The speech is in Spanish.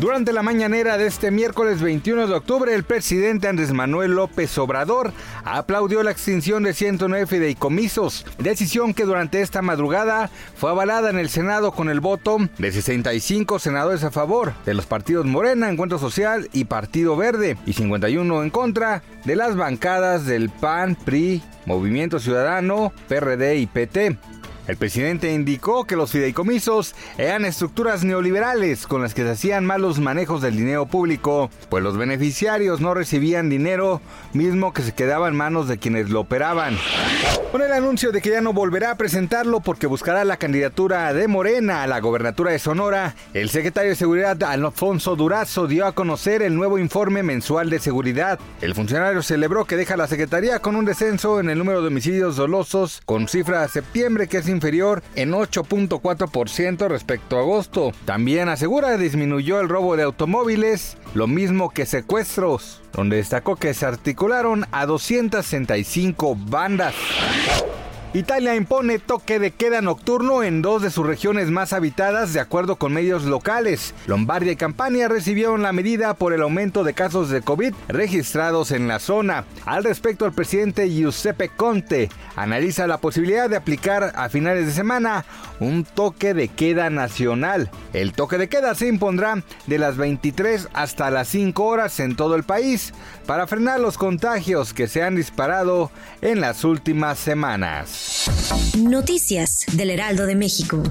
Durante la mañanera de este miércoles 21 de octubre, el presidente Andrés Manuel López Obrador aplaudió la extinción de 109 fideicomisos, decisión que durante esta madrugada fue avalada en el Senado con el voto de 65 senadores a favor de los partidos Morena, Encuentro Social y Partido Verde, y 51 en contra de las bancadas del PAN, PRI, Movimiento Ciudadano, PRD y PT. El presidente indicó que los fideicomisos eran estructuras neoliberales con las que se hacían malos manejos del dinero público, pues los beneficiarios no recibían dinero mismo que se quedaba en manos de quienes lo operaban. Con el anuncio de que ya no volverá a presentarlo porque buscará la candidatura de Morena a la gobernatura de Sonora, el secretario de Seguridad Alfonso Durazo dio a conocer el nuevo informe mensual de seguridad. El funcionario celebró que deja la secretaría con un descenso en el número de homicidios dolosos con cifra de septiembre que es inferior en 8.4% respecto a agosto. También asegura disminuyó el robo de automóviles, lo mismo que secuestros, donde destacó que se articularon a 265 bandas. Italia impone toque de queda nocturno en dos de sus regiones más habitadas de acuerdo con medios locales. Lombardia y Campania recibieron la medida por el aumento de casos de COVID registrados en la zona. Al respecto, el presidente Giuseppe Conte analiza la posibilidad de aplicar a finales de semana un toque de queda nacional. El toque de queda se impondrá de las 23 hasta las 5 horas en todo el país para frenar los contagios que se han disparado en las últimas semanas. Noticias del Heraldo de México.